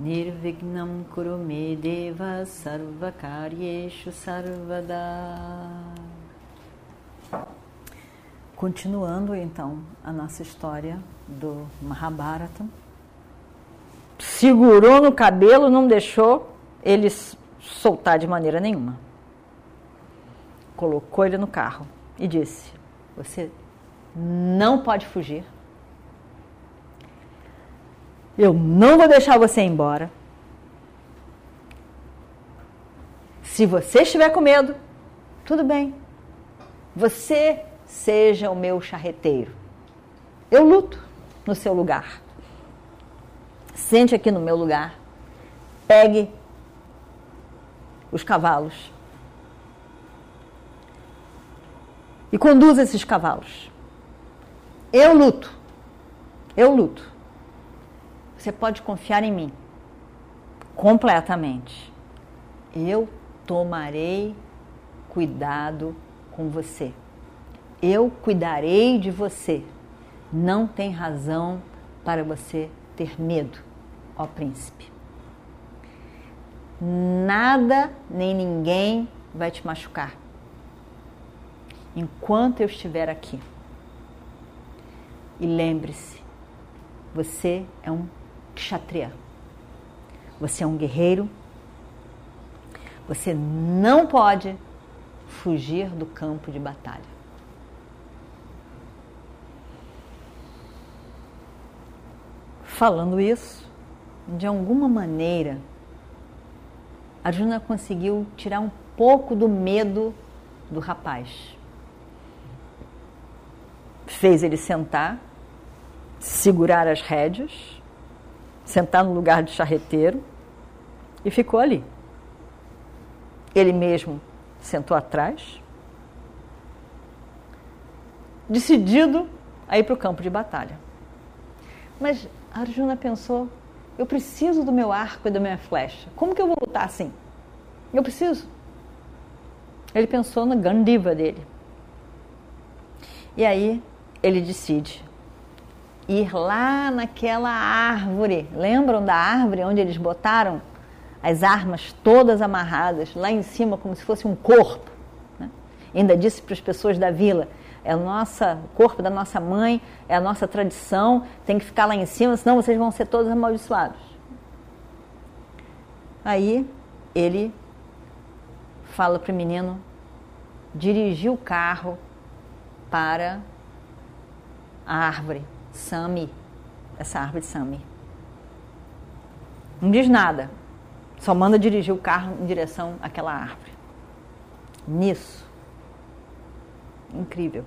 Nirvignam Kurume Deva Sarvakaryeshu Sarvada Continuando então a nossa história do Mahabharata. Segurou no cabelo, não deixou ele soltar de maneira nenhuma. Colocou ele no carro e disse: Você não pode fugir eu não vou deixar você embora. Se você estiver com medo, tudo bem. Você seja o meu charreteiro. Eu luto no seu lugar. Sente aqui no meu lugar. Pegue os cavalos. E conduza esses cavalos. Eu luto. Eu luto. Você pode confiar em mim completamente. Eu tomarei cuidado com você. Eu cuidarei de você. Não tem razão para você ter medo, ó príncipe. Nada nem ninguém vai te machucar enquanto eu estiver aqui. E lembre-se, você é um kshatriya. Você é um guerreiro. Você não pode fugir do campo de batalha. Falando isso, de alguma maneira, Arjuna conseguiu tirar um pouco do medo do rapaz. Fez ele sentar, segurar as rédeas sentar no lugar de charreteiro e ficou ali. Ele mesmo sentou atrás, decidido a ir para o campo de batalha. Mas Arjuna pensou: eu preciso do meu arco e da minha flecha. Como que eu vou lutar assim? Eu preciso. Ele pensou na Gandiva dele. E aí ele decide ir lá naquela árvore. Lembram da árvore onde eles botaram as armas todas amarradas lá em cima, como se fosse um corpo? Né? Ainda disse para as pessoas da vila: é o nosso corpo da nossa mãe, é a nossa tradição, tem que ficar lá em cima, senão vocês vão ser todos amaldiçoados. Aí ele fala para o menino dirigir o carro para a árvore. Sami, essa árvore Sami. Não diz nada, só manda dirigir o carro em direção àquela árvore. Nisso, incrível.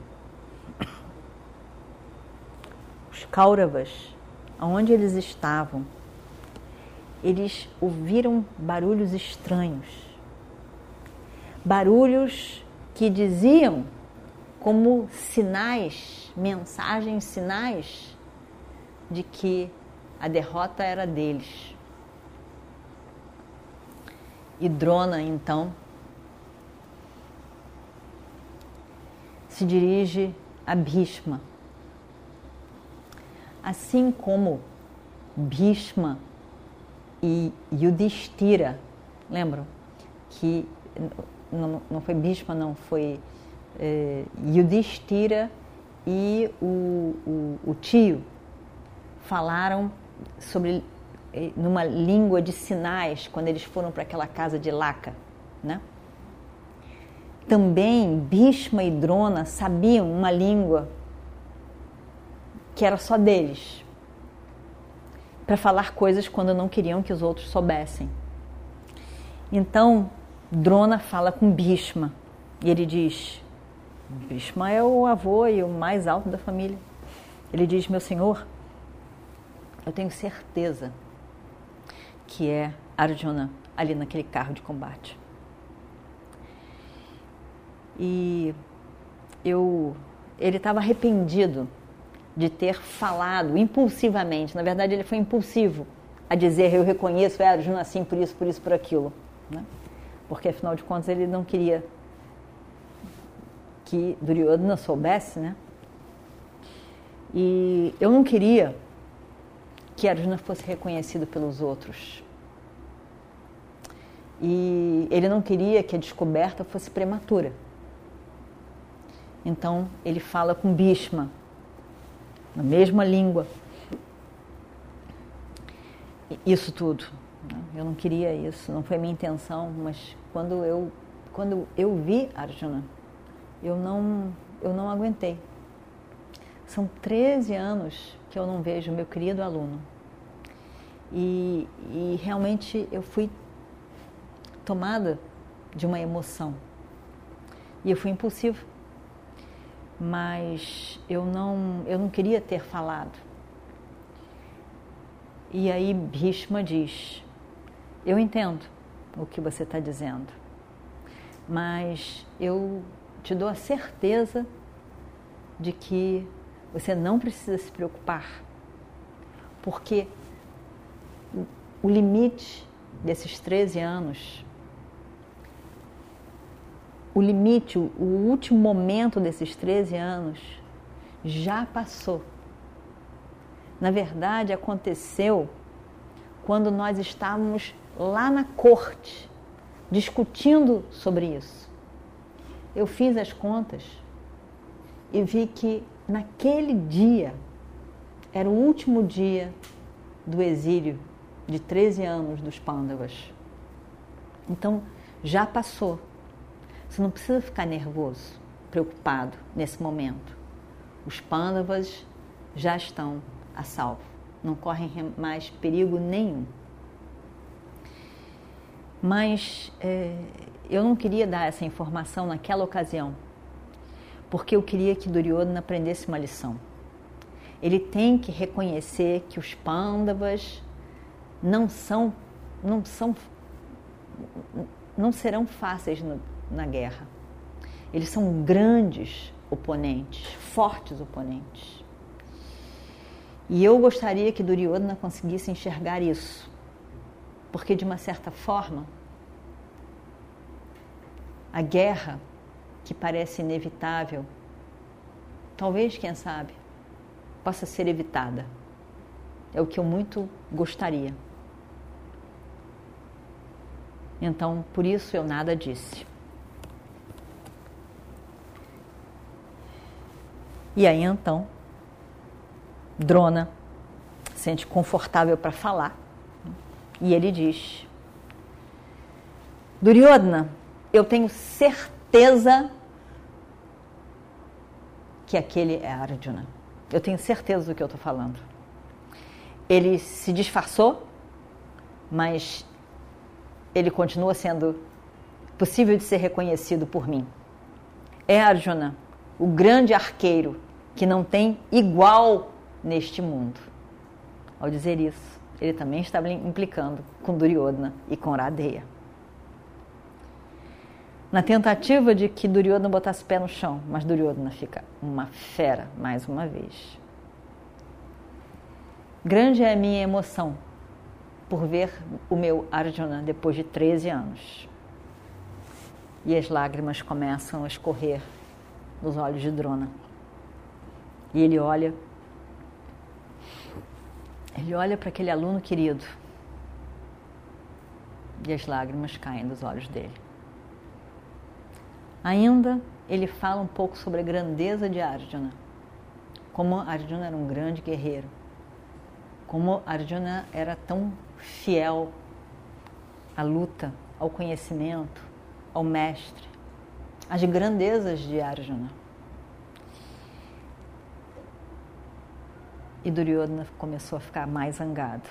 Os Kauravas, onde eles estavam, eles ouviram barulhos estranhos. Barulhos que diziam como sinais, mensagens, sinais de que a derrota era deles. E Drona, então, se dirige a Bhishma. Assim como Bhishma e Yudhishthira, lembram? Que não, não foi Bhishma, não, foi eh, Yudhishthira e o, o, o, tio falaram sobre eh, numa língua de sinais quando eles foram para aquela casa de Laca, né? Também Bhishma e Drona sabiam uma língua que era só deles, para falar coisas quando não queriam que os outros soubessem. Então, Drona fala com Bhishma e ele diz: Bhishma é o avô e o mais alto da família. Ele diz: Meu senhor, eu tenho certeza que é Arjuna ali naquele carro de combate. E eu, ele estava arrependido de ter falado impulsivamente. Na verdade, ele foi impulsivo a dizer: Eu reconheço é Arjuna assim, por isso, por isso, por aquilo. Né? Porque afinal de contas, ele não queria que Duryodhana soubesse, né? E eu não queria que Arjuna fosse reconhecido pelos outros. E ele não queria que a descoberta fosse prematura. Então ele fala com Bhishma, na mesma língua. Isso tudo. Né? Eu não queria isso, não foi minha intenção, mas quando eu, quando eu vi Arjuna, eu não, eu não aguentei. São 13 anos que eu não vejo meu querido aluno. E, e realmente eu fui tomada de uma emoção. E eu fui impulsivo. Mas eu não, eu não queria ter falado. E aí Bhishma diz: Eu entendo o que você está dizendo, mas eu te dou a certeza de que você não precisa se preocupar, porque o limite desses 13 anos, o limite, o último momento desses 13 anos já passou. Na verdade, aconteceu quando nós estávamos lá na corte discutindo sobre isso. Eu fiz as contas e vi que naquele dia era o último dia do exílio de 13 anos dos Pandavas. Então, já passou. Você não precisa ficar nervoso, preocupado nesse momento. Os Pandavas já estão a salvo, não correm mais perigo nenhum. Mas é, eu não queria dar essa informação naquela ocasião, porque eu queria que Duryodhana aprendesse uma lição. Ele tem que reconhecer que os Pandavas não são, não são, não serão fáceis no, na guerra. Eles são grandes oponentes, fortes oponentes. E eu gostaria que Duryodhana conseguisse enxergar isso, porque de uma certa forma a guerra que parece inevitável, talvez, quem sabe, possa ser evitada. É o que eu muito gostaria. Então, por isso eu nada disse. E aí então, Drona sente confortável para falar. E ele diz: Duryodhana, eu tenho certeza que aquele é Arjuna. Eu tenho certeza do que eu estou falando. Ele se disfarçou, mas ele continua sendo possível de ser reconhecido por mim. É Arjuna, o grande arqueiro que não tem igual neste mundo. Ao dizer isso, ele também estava implicando com Duryodhana e com Radeya na tentativa de que Duryodhana botasse pé no chão, mas Duryodhana fica uma fera mais uma vez. Grande é a minha emoção por ver o meu Arjuna depois de 13 anos. E as lágrimas começam a escorrer nos olhos de Drona. E ele olha ele olha para aquele aluno querido e as lágrimas caem dos olhos dele. Ainda ele fala um pouco sobre a grandeza de Arjuna. Como Arjuna era um grande guerreiro. Como Arjuna era tão fiel à luta, ao conhecimento, ao mestre. As grandezas de Arjuna. E Duryodhana começou a ficar mais zangado.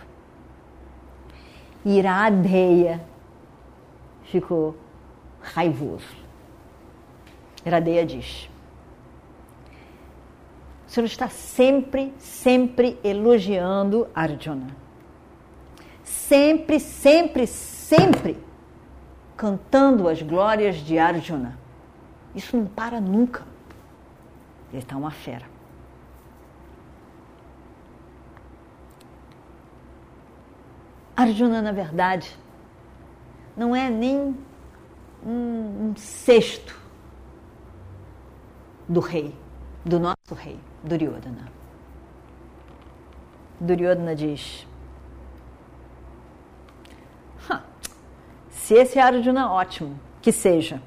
Iradeia ficou raivoso. Iradeia diz: O Senhor está sempre, sempre elogiando Arjuna. sempre, sempre, sempre cantando as glórias de Arjuna. Isso não para nunca. Ele está uma fera. Arjuna, na verdade, não é nem um, um sexto do rei, do nosso rei, Duryodhana. Duryodhana diz: se esse é Arjuna, ótimo, que seja.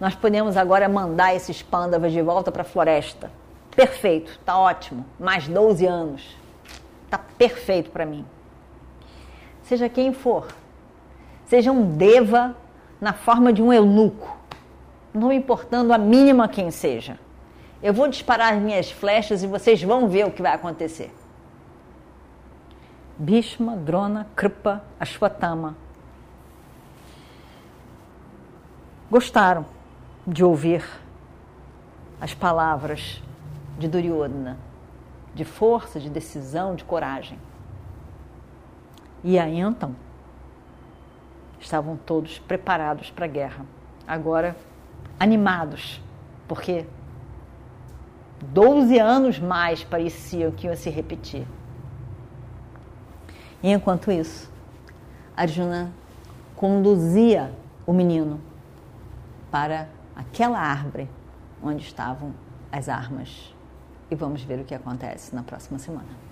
Nós podemos agora mandar esses pândavas de volta para a floresta. Perfeito, tá ótimo. Mais 12 anos. Tá perfeito para mim. Seja quem for, seja um deva na forma de um eunuco, não importando a mínima quem seja. Eu vou disparar as minhas flechas e vocês vão ver o que vai acontecer. Bhishma, Drona, Kripa, Ashwatthama gostaram de ouvir as palavras de Duryodhana, de força, de decisão, de coragem. E aí então, estavam todos preparados para a guerra. Agora, animados, porque 12 anos mais pareciam que iam se repetir. E enquanto isso, Arjuna conduzia o menino para aquela árvore onde estavam as armas. E vamos ver o que acontece na próxima semana.